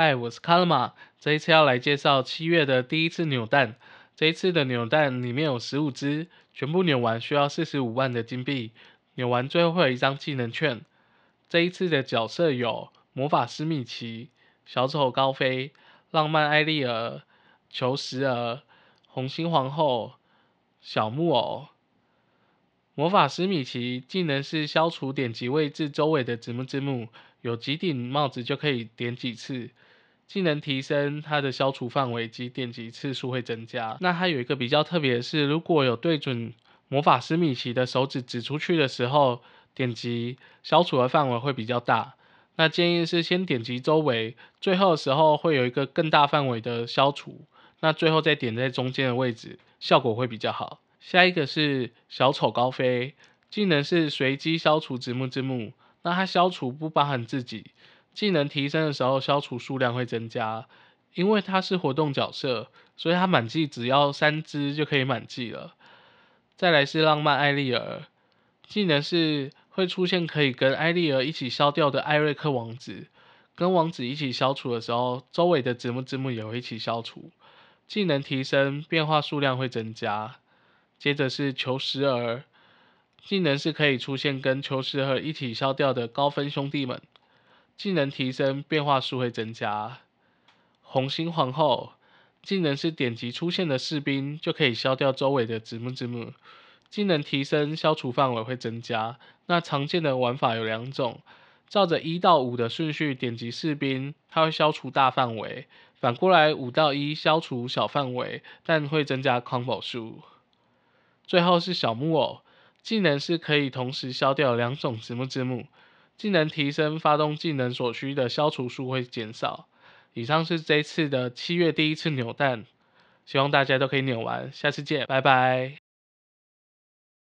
嗨，我是卡勒玛，这一次要来介绍七月的第一次扭蛋。这一次的扭蛋里面有十五只，全部扭完需要四十五万的金币。扭完最后会有一张技能券。这一次的角色有魔法师米奇、小丑高飞、浪漫艾丽儿、求石儿、红心皇后、小木偶。魔法师米奇技能是消除点击位置周围的子木之木，有几顶帽子就可以点几次。技能提升，它的消除范围及点击次数会增加。那它有一个比较特别的是，如果有对准魔法师米奇的手指指出去的时候，点击消除的范围会比较大。那建议是先点击周围，最后的时候会有一个更大范围的消除。那最后再点在中间的位置，效果会比较好。下一个是小丑高飞，技能是随机消除直木之木，那它消除不包含自己。技能提升的时候，消除数量会增加。因为它是活动角色，所以它满季只要三只就可以满季了。再来是浪漫艾丽儿，技能是会出现可以跟艾丽儿一起消掉的艾瑞克王子，跟王子一起消除的时候，周围的子木子木也会一起消除。技能提升，变化数量会增加。接着是求石儿，技能是可以出现跟求石儿一起消掉的高分兄弟们，技能提升变化数会增加。红心皇后，技能是点击出现的士兵就可以消掉周围的子木子木，技能提升消除范围会增加。那常见的玩法有两种，照着一到五的顺序点击士兵，它会消除大范围；反过来五到一消除小范围，但会增加 combo 数。最后是小木偶，技能是可以同时消掉两种子木之母，技能提升发动技能所需的消除数会减少。以上是这次的七月第一次扭蛋，希望大家都可以扭完，下次见，拜拜。